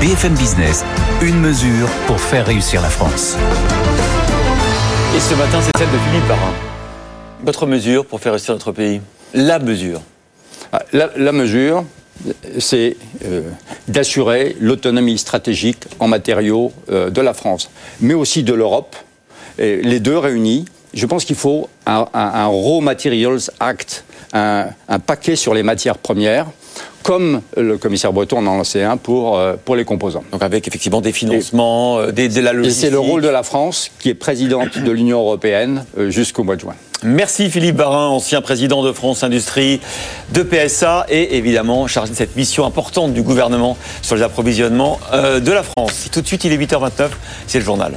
BFM Business, une mesure pour faire réussir la France. Et ce matin, c'est celle de Philippe Barin. Votre mesure pour faire réussir notre pays La mesure ah, la, mesure, c'est euh, d'assurer l'autonomie stratégique en matériaux euh, de la France, mais aussi de l'Europe. Les deux réunis, je pense qu'il faut un, Raw Materials Act, un, paquet sur les matières premières comme le commissaire Breton en a lancé un pour, euh, pour les composants. Donc avec effectivement des financements, euh, des, de la logistique. Et c'est le rôle de la France, qui est présidente de l'Union européenne euh, jusqu'au mois de juin. Merci Philippe Barin, ancien président de France Industrie, de PSA et évidemment chargé de cette mission importante du gouvernement sur les approvisionnements de la France. Tout de suite, il est 8h29, c'est le journal.